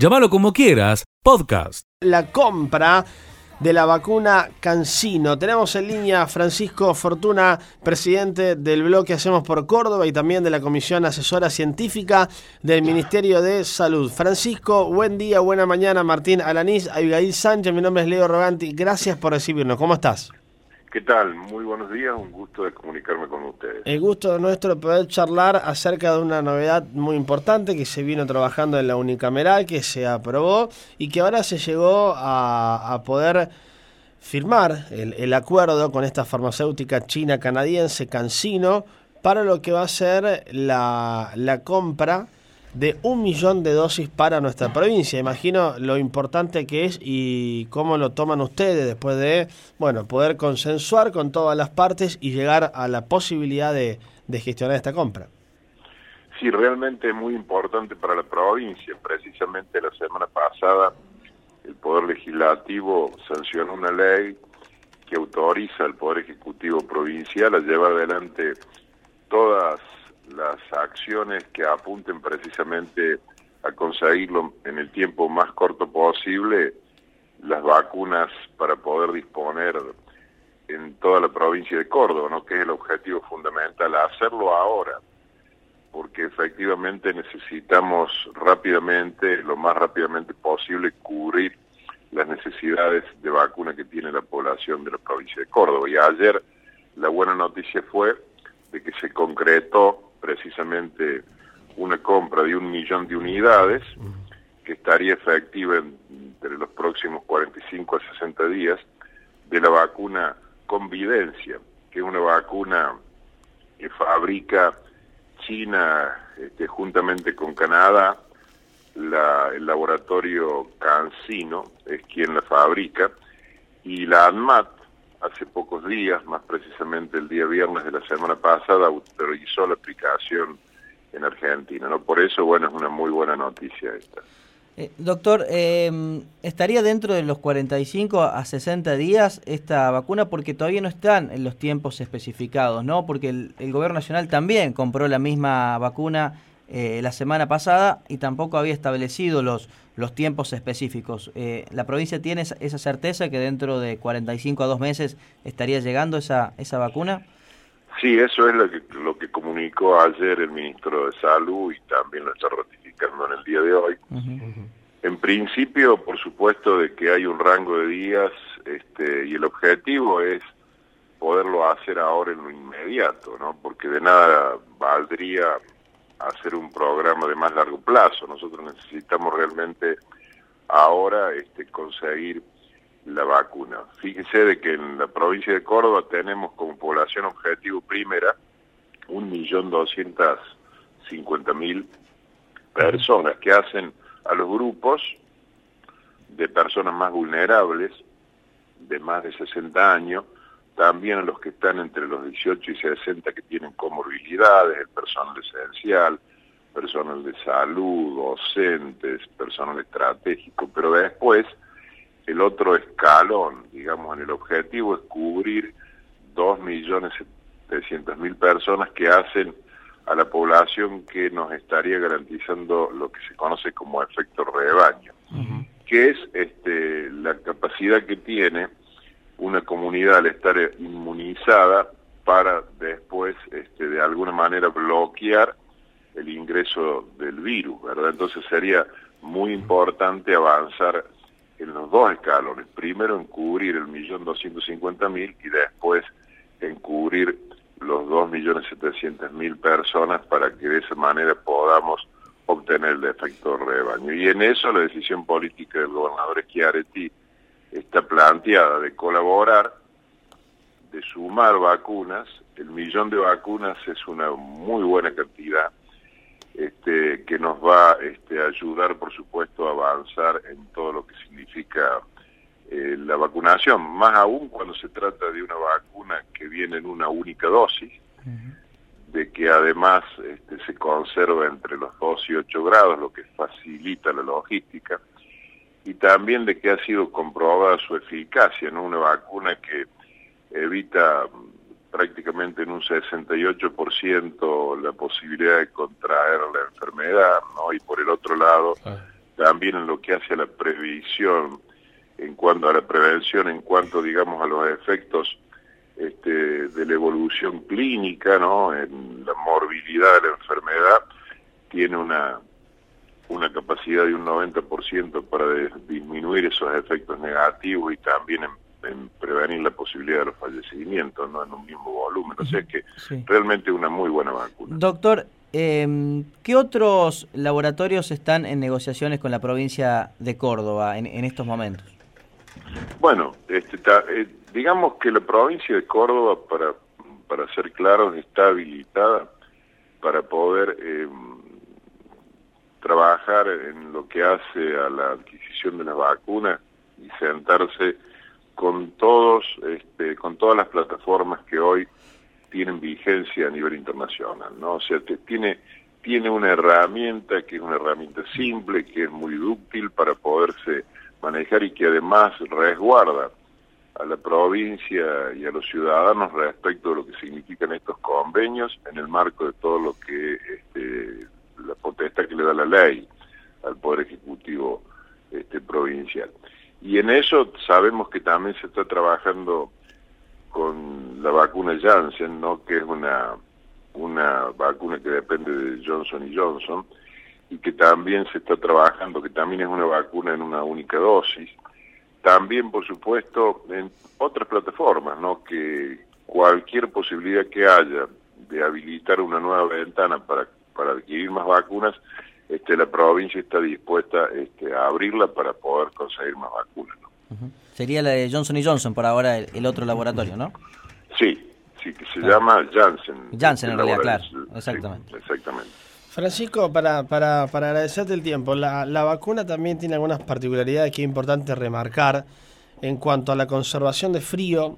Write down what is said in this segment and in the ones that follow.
Llámalo como quieras, podcast. La compra de la vacuna Cancino. Tenemos en línea a Francisco Fortuna, presidente del bloque Hacemos por Córdoba y también de la Comisión Asesora Científica del Ministerio de Salud. Francisco, buen día, buena mañana. Martín Alanís, Abigail Sánchez, mi nombre es Leo Roganti. Gracias por recibirnos. ¿Cómo estás? ¿Qué tal? Muy buenos días, un gusto de comunicarme con ustedes. El gusto nuestro poder charlar acerca de una novedad muy importante que se vino trabajando en la unicameral, que se aprobó y que ahora se llegó a, poder firmar el, el, acuerdo con esta farmacéutica china-canadiense Cancino para lo que va a ser la, la compra de un millón de dosis para nuestra provincia. Imagino lo importante que es y cómo lo toman ustedes después de, bueno, poder consensuar con todas las partes y llegar a la posibilidad de, gestionar esta compra. Sí, realmente es muy importante para la provincia. Precisamente la semana pasada el Poder Legislativo sancionó una ley que autoriza al Poder Ejecutivo Provincial a llevar adelante todas las acciones que apunten precisamente a conseguirlo en el tiempo más corto posible, las vacunas para poder disponer en toda la provincia de Córdoba, ¿no? que es el objetivo fundamental, hacerlo ahora, porque efectivamente necesitamos rápidamente, lo más rápidamente posible, cubrir las necesidades de vacuna que tiene la población de la provincia de Córdoba. Y ayer la buena noticia fue de que se concretó precisamente una compra de un millón de unidades que estaría efectiva entre los próximos 45 a 60 días de la vacuna Convidencia, que es una vacuna que fabrica China este, juntamente con Canadá, el laboratorio Cancino es quien la fabrica, y la ANMAT hace pocos días, más precisamente el día viernes de la semana pasada, autorizó la aplicación en Argentina. ¿no? Por eso, bueno, es una muy buena noticia esta. Eh, doctor, eh, ¿estaría dentro de los 45 a 60 días esta vacuna? Porque todavía no están en los tiempos especificados, ¿no? Porque el, el Gobierno Nacional también compró la misma vacuna eh, la semana pasada y tampoco había establecido los, los tiempos específicos. Eh, ¿La provincia tiene esa certeza que dentro de 45 a 2 meses estaría llegando esa, esa vacuna? Sí, eso es lo que, lo que comunicó ayer el ministro de Salud y también lo está ratificando en el día de hoy. En principio, por supuesto, de que hay un rango de días este, y el objetivo es poderlo hacer ahora en lo inmediato, ¿no? Porque de nada valdría hacer un programa de más largo plazo. Nosotros necesitamos realmente ahora este, conseguir la vacuna. Fíjese de que en la provincia de Córdoba tenemos como población objetivo primera un millón doscientas cincuenta mil personas que hacen a los grupos de personas más vulnerables de más de 60 años también a los que están entre los 18 y 60 que tienen comorbilidades, el personal esencial, personal de salud, docentes, personal estratégico, pero después el otro escalón, digamos, en el objetivo es cubrir 2.700.000 personas que hacen a la población que nos estaría garantizando lo que se conoce como efecto rebaño, que es este, la capacidad que tiene una comunidad al estar inmunizada para después este, de alguna manera bloquear el ingreso del virus, ¿verdad? Entonces sería muy importante avanzar en los dos escalones, primero en cubrir el millón doscientos cincuenta mil y después en cubrir los dos millones setecientos mil personas para que de esa manera podamos obtener el efecto rebaño. Y en eso la decisión política del gobernador Schiaretti planteada de colaborar, de sumar vacunas. El millón de vacunas es una muy buena cantidad este, que nos va este, a ayudar, por supuesto, a avanzar en todo lo que significa eh, la vacunación, más aún cuando se trata de una vacuna que viene en una única dosis, de que además este, se conserva entre los 2 y 8 grados, lo que facilita la logística y también de que ha sido comprobada su eficacia, ¿no? Una vacuna que evita mm, prácticamente en un 68% la posibilidad de contraer la enfermedad, ¿no? Y por el otro lado, también en lo que hace a la previsión, en cuanto a la prevención, en cuanto, digamos, a los efectos este, de la evolución clínica, ¿no? En la morbilidad de la enfermedad, tiene una, una capacidad de un 90% para disminuir esos efectos negativos y también en, prevenir la posibilidad de los fallecimientos, ¿no? En un mismo volumen. O sea que realmente una muy buena vacuna. Doctor, eh, ¿qué otros laboratorios están en negociaciones con la provincia de Córdoba en, estos momentos? Bueno, este, eh, digamos que la provincia de Córdoba, para, para ser claros, está habilitada para poder eh, trabajar en lo que hace a la adquisición de las vacunas y sentarse con todos, este, con todas las plataformas que hoy tienen vigencia a nivel internacional, ¿no? O sea, tiene, tiene una herramienta que es una herramienta simple, que es muy útil para poderse manejar y que además resguarda a la provincia y a los ciudadanos respecto de lo que significan estos convenios en el marco de todo lo que este, la potestad que le da la ley al Poder Ejecutivo este, provincial. Y en eso sabemos que también se está trabajando con la vacuna Janssen, ¿no? que es una, una vacuna que depende de Johnson y Johnson, y que también se está trabajando, que también es una vacuna en una única dosis. También, por supuesto, en otras plataformas, ¿no? que cualquier posibilidad que haya de habilitar una nueva ventana para, para adquirir más vacunas, este, la provincia está dispuesta este, a abrirla para poder conseguir más vacunas. ¿no? Sería la de Johnson y Johnson por ahora el, otro laboratorio, ¿no? Sí, sí, que se llama Janssen. Janssen en realidad, claro, exactamente. exactamente. Francisco, para, para, para agradecerte el tiempo, la, la vacuna también tiene algunas particularidades que es importante remarcar en cuanto a la conservación de frío.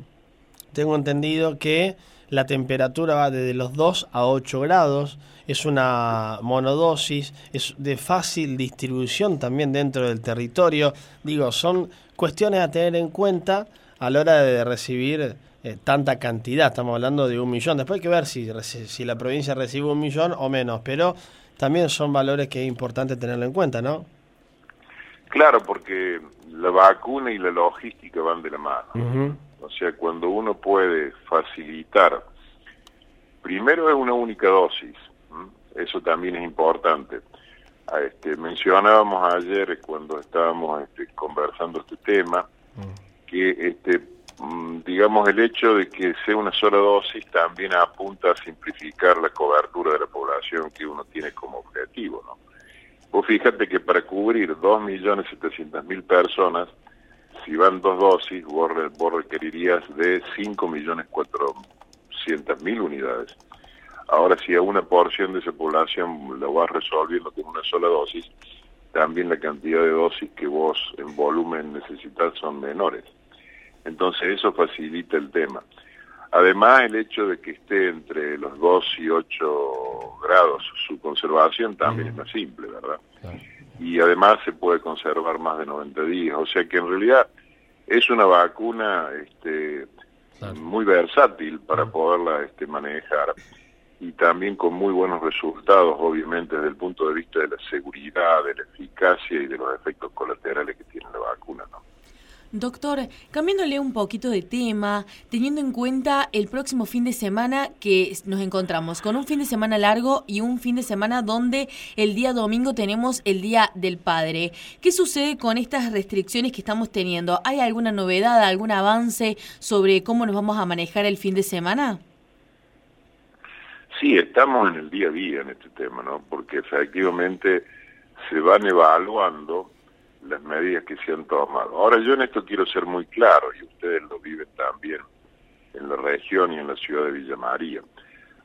Tengo entendido que la temperatura va desde los 2 a 8 grados, es una monodosis, es de fácil distribución también dentro del territorio. Digo, son cuestiones a tener en cuenta a la hora de recibir eh, tanta cantidad. Estamos hablando de un millón. Después hay que ver si, si la provincia recibe un millón o menos, pero también son valores que es importante tenerlo en cuenta, ¿no? Claro, porque la vacuna y la logística van de la mano. O sea, cuando uno puede facilitar, primero es una única dosis, eso también es importante. Ah, este, mencionábamos ayer cuando estábamos este, conversando este tema mm. que este mm, digamos el hecho de que sea una sola dosis también apunta a simplificar la cobertura de la población que uno tiene como objetivo no vos fíjate que para cubrir 2.700.000 personas si van dos dosis vos, vos requerirías de 5.400.000 unidades Ahora, si a una porción de esa población lo vas resolviendo con una sola dosis, también la cantidad de dosis que vos en volumen necesitas son menores. Entonces eso facilita el tema. Además, el hecho de que esté entre los 2 y 8 grados su conservación también es más simple, ¿verdad? Y además se puede conservar más de 90 días. O sea que en realidad es una vacuna este, muy versátil para poderla este, manejar y también con muy buenos resultados, obviamente, desde el punto de vista de la seguridad, de la eficacia y de los efectos colaterales que tiene la vacuna. ¿no? Doctor, cambiándole un poquito de tema, teniendo en cuenta el próximo fin de semana que nos encontramos con un fin de semana largo y un fin de semana donde el día domingo tenemos el Día del Padre. ¿Qué sucede con estas restricciones que estamos teniendo? ¿Hay alguna novedad, algún avance sobre cómo nos vamos a manejar el fin de semana? Sí, estamos en el día a día en este tema, ¿no? Porque efectivamente se van evaluando las medidas que se han tomado. Ahora yo en esto quiero ser muy claro, y ustedes lo viven también en la región y en la ciudad de Villa María.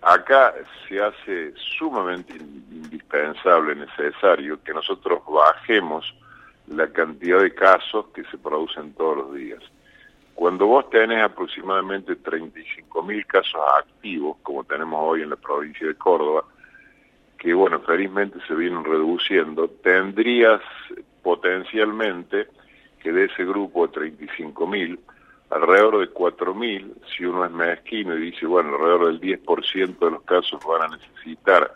Acá se hace sumamente indispensable, necesario, que nosotros bajemos la cantidad de casos que se producen todos los días. Cuando vos tenés aproximadamente 35 mil casos activos, como tenemos hoy en la provincia de Córdoba, que bueno, felizmente se vienen reduciendo, tendrías potencialmente que de ese grupo de 35 mil, alrededor de 4 mil, si uno es mezquino y dice, bueno, alrededor del 10% de los casos van a necesitar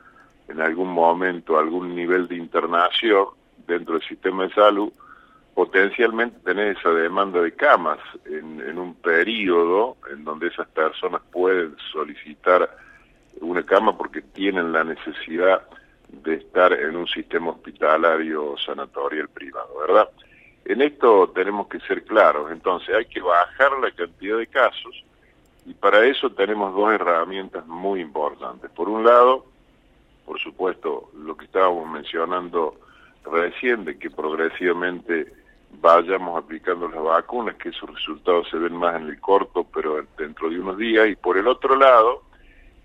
en algún momento algún nivel de internación, dentro del sistema de salud, potencialmente tener esa demanda de camas en, en un periodo en donde esas personas pueden solicitar una cama porque tienen la necesidad de estar en un sistema hospitalario sanatorial privado, ¿verdad? En esto tenemos que ser claros, entonces hay que bajar la cantidad de casos y para eso tenemos dos herramientas muy importantes. Por un lado, por supuesto, lo que estábamos mencionando recién, de que progresivamente vayamos aplicando las vacunas, que esos resultados se ven más en el corto, pero dentro de unos días, y por el otro lado,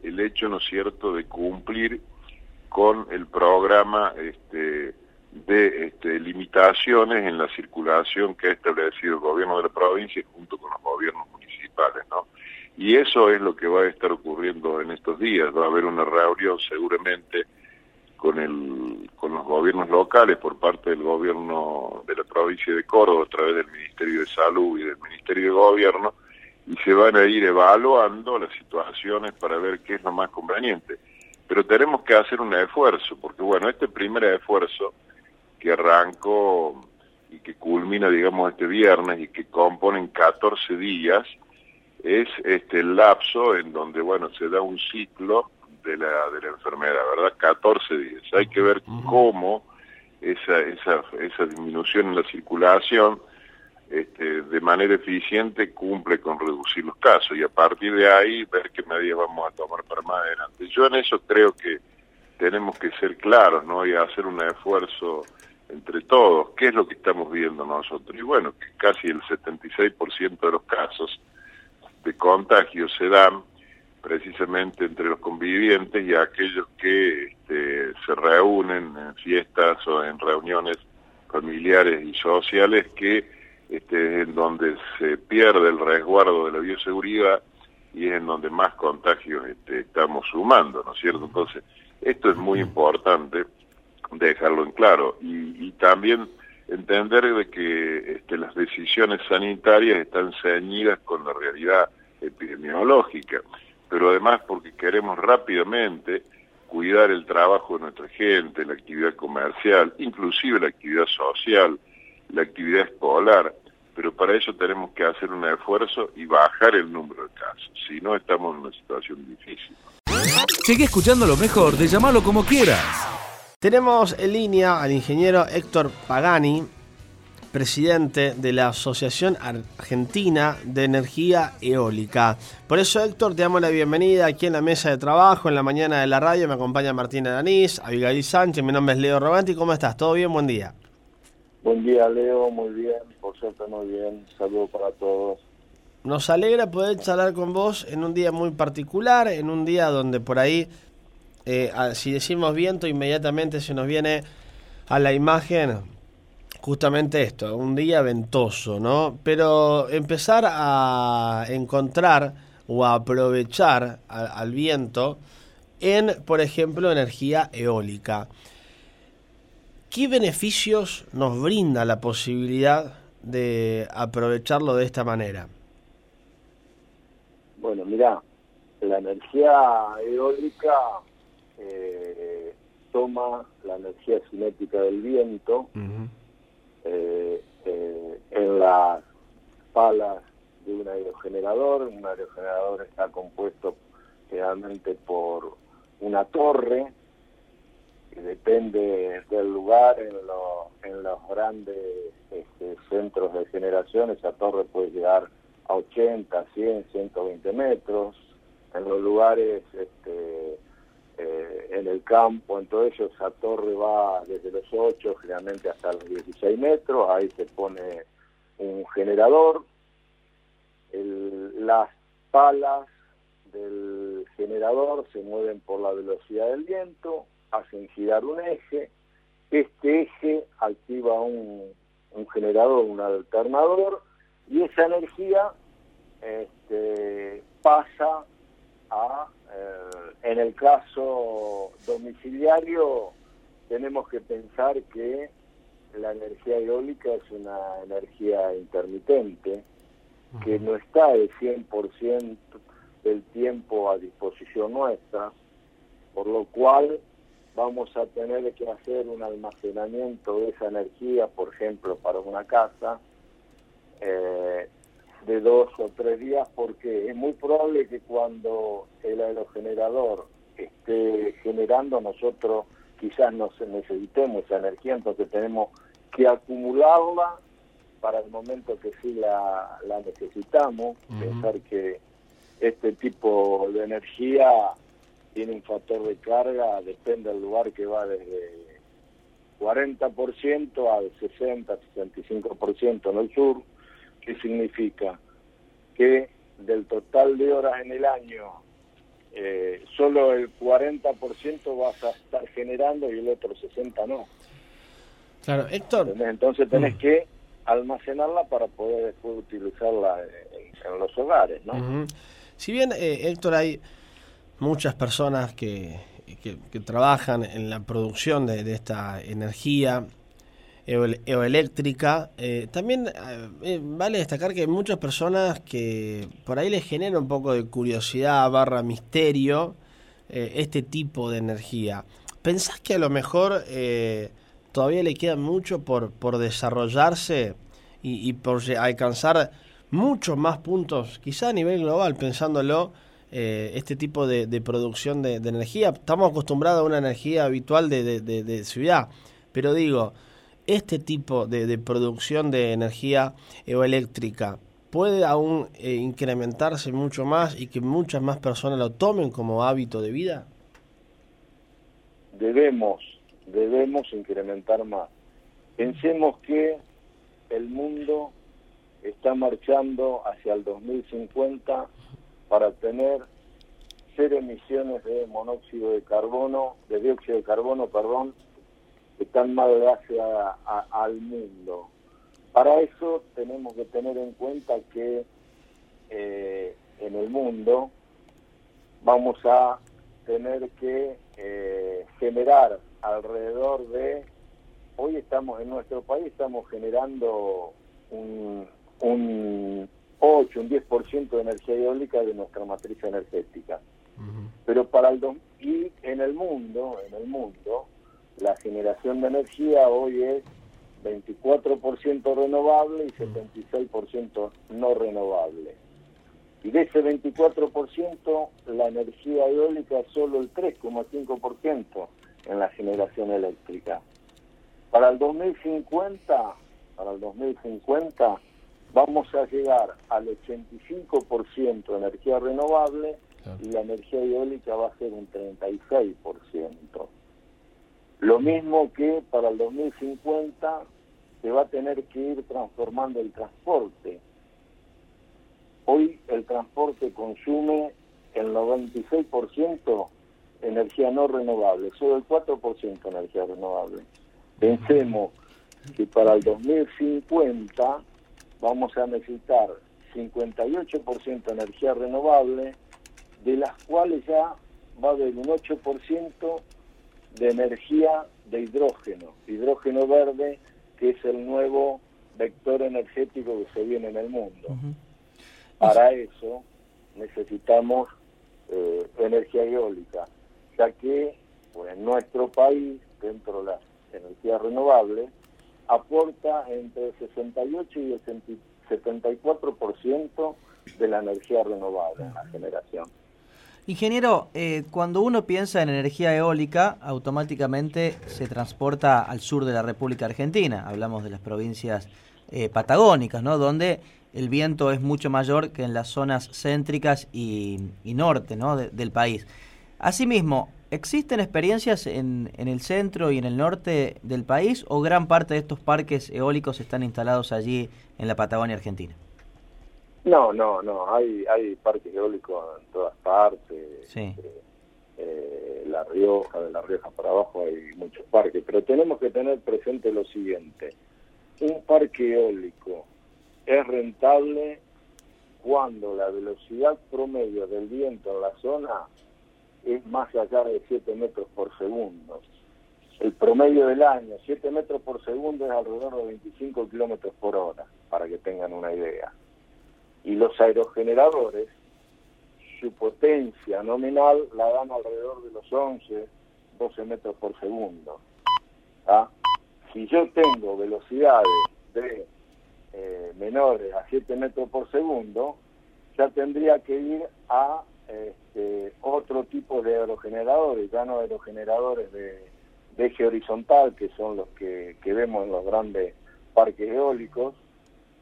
el hecho, ¿no es cierto?, de cumplir con el programa este, de este, limitaciones en la circulación que ha establecido el gobierno de la provincia junto con los gobiernos municipales, ¿no? Y eso es lo que va a estar ocurriendo en estos días. Va a haber una reunión seguramente con, el, con los gobiernos locales por parte del gobierno de la provincia de Córdoba a través del Ministerio de Salud y del Ministerio de Gobierno y se van a ir evaluando las situaciones para ver qué es lo más conveniente. Pero tenemos que hacer un esfuerzo, porque bueno, este primer esfuerzo que arrancó y que culmina, digamos, este viernes y que componen 14 días, es este el lapso en donde, bueno, se da un ciclo de la, de la enfermedad, ¿verdad? 14 días. Hay que ver cómo esa, esa, esa disminución en la circulación este, de manera eficiente cumple con reducir los casos y a partir de ahí ver qué medidas vamos a tomar para más adelante. Yo en eso creo que tenemos que ser claros, ¿no? Y hacer un esfuerzo entre todos. ¿Qué es lo que estamos viendo nosotros? Y bueno, que casi el 76% de los casos de contagio se dan precisamente entre los convivientes y aquellos que este, se reúnen en fiestas o en reuniones familiares y sociales que este, en donde se pierde el resguardo de la bioseguridad y es en donde más contagios este, estamos sumando, ¿no es cierto? Entonces, esto es muy importante dejarlo en claro y, también entender de que este, las decisiones sanitarias están ceñidas con la realidad epidemiológica, pero además porque queremos rápidamente cuidar el trabajo de nuestra gente, la actividad comercial, inclusive la actividad social, la actividad escolar, pero para eso tenemos que hacer un esfuerzo y bajar el número de casos, si no estamos en una situación difícil. Sigue escuchando lo mejor de llamarlo como quieras. Tenemos en línea al ingeniero Héctor Pagani, presidente de la Asociación Argentina de Energía Eólica. Por eso, Héctor, te damos la bienvenida aquí en la mesa de trabajo, en la mañana de la radio. Me acompaña Martín Aranís, Abigail Sánchez, mi nombre es Leo Robanti. ¿Cómo estás? ¿Todo bien? Buen día. Buen día, Leo. Muy bien. Por suerte, muy bien. Saludos para todos. Nos alegra poder charlar con vos en un día muy particular, en un día donde por ahí, eh, si decimos viento, inmediatamente se nos viene a la imagen justamente esto, un día ventoso, ¿no? Pero empezar a encontrar o a aprovechar al viento en, por ejemplo, energía eólica. ¿Qué beneficios nos brinda la posibilidad de aprovecharlo de esta manera? Bueno, mira, la energía eólica eh, toma la energía cinética del viento eh, eh, en las palas de un aerogenerador. Un aerogenerador está compuesto generalmente por una torre depende del lugar, en, en los grandes este, centros de generación, esa torre puede llegar a 80, 100, 120 metros. En los lugares, este, eh, en el campo, en todo ello, esa torre va desde los 8, generalmente hasta los 16 metros. Ahí se pone un generador. las palas del generador se mueven por la velocidad del viento hacen girar un eje, este eje activa un, generador, un alternador, y esa energía este, pasa a, eh, en el caso domiciliario, tenemos que pensar que la energía eólica es una energía intermitente, que no está el 100% del tiempo a disposición nuestra, por lo cual vamos a tener que hacer un almacenamiento de esa energía, por ejemplo, para una casa, eh, de dos o tres días, porque es muy probable que cuando el aerogenerador esté generando, nosotros quizás no necesitemos esa energía, entonces tenemos que acumularla para el momento que sí la, necesitamos, pensar que este tipo de energía tiene un factor de carga, depende del lugar que va desde 40% al 60, 65% en el sur, ¿qué significa? Que del total de horas en el año, eh, solo el 40% vas a estar generando y el otro 60% no. Claro, Héctor. Entonces tenés mm. que almacenarla para poder después utilizarla en, los hogares, ¿no? Si bien, eh, Héctor, hay muchas personas que, que, trabajan en la producción de, esta energía eoeléctrica. Eh, también eh, eh, vale destacar que hay muchas personas que por ahí les genera un poco de curiosidad barra misterio este tipo de energía. ¿Pensás que a lo mejor todavía le queda mucho por, por desarrollarse y, por alcanzar muchos más puntos, quizá a nivel global, pensándolo? Eh, este tipo de, producción de, energía. Estamos acostumbrados a una energía habitual de, ciudad, pero digo, este tipo de, producción de energía eoeléctrica puede aún eh, incrementarse mucho más y que muchas más personas lo tomen como hábito de vida? Debemos, debemos incrementar más. Pensemos que el mundo está marchando hacia el 2050 para tener cero emisiones de monóxido de carbono, de dióxido de carbono, perdón, que están más hacia al mundo. Para eso tenemos que tener en cuenta que eh, en el mundo vamos a tener que eh, generar alrededor de, hoy estamos en nuestro país, estamos generando un 8, un 10% de energía eólica de nuestra matriz energética. Pero para el y en el mundo, en el mundo, la generación de energía hoy es 24% renovable y 76% no renovable. Y de ese 24%, la energía eólica es solo el 3,5% en la generación eléctrica. Para el 2050, para el 2050 vamos a llegar al 85% de energía renovable y la energía eólica va a ser un 36%. Lo mismo que para el 2050 se va a tener que ir transformando el transporte. Hoy el transporte consume el 96% energía no renovable, solo el 4% energía renovable. Pensemos que para el 2050 vamos a necesitar 58% de energía renovable, de las cuales ya va a haber un 8% de energía de hidrógeno, hidrógeno verde, que es el nuevo vector energético que se viene en el mundo. Para eso necesitamos eh, energía eólica, ya que pues, en nuestro país, dentro de las energías renovables, aporta entre el 68 y el 74% de la energía renovable en la generación. Ingeniero, eh, cuando uno piensa en energía eólica, automáticamente se transporta al sur de la República Argentina. Hablamos de las provincias eh, patagónicas, ¿no? Donde el viento es mucho mayor que en las zonas céntricas y, norte ¿no? del país. Asimismo, ¿Existen experiencias en, en, el centro y en el norte del país o gran parte de estos parques eólicos están instalados allí en la Patagonia Argentina? No, no, no. Hay, hay parques eólicos en todas partes. Sí. Eh, eh, la Rioja, de La Rioja para abajo hay muchos parques. Pero tenemos que tener presente lo siguiente. Un parque eólico es rentable cuando la velocidad promedio del viento en la zona es más allá de 7 metros por segundo. El promedio del año, 7 metros por segundo es alrededor de 25 kilómetros por hora, para que tengan una idea. Y los aerogeneradores, su potencia nominal la dan alrededor de los 11, 12 metros por segundo. ¿ah? Si yo tengo velocidades de eh, menores a 7 metros por segundo, ya tendría que ir a este, otro tipo de aerogeneradores, ya no aerogeneradores de, eje horizontal, que son los que, vemos en los grandes parques eólicos,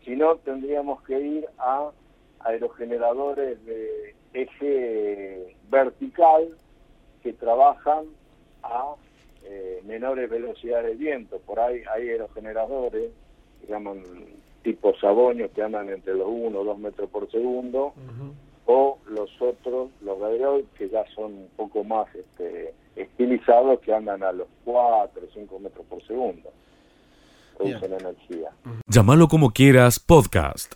sino tendríamos que ir a aerogeneradores de eje vertical que trabajan a eh, menores velocidades de viento. Por ahí hay aerogeneradores, que llaman tipo saboños, que andan entre los 1 o 2 metros por segundo, o los otros, los Gadroid, que ya son un poco más este, estilizados, que andan a los 4 o 5 metros por segundo. Producen energía. Llámalo como quieras, podcast.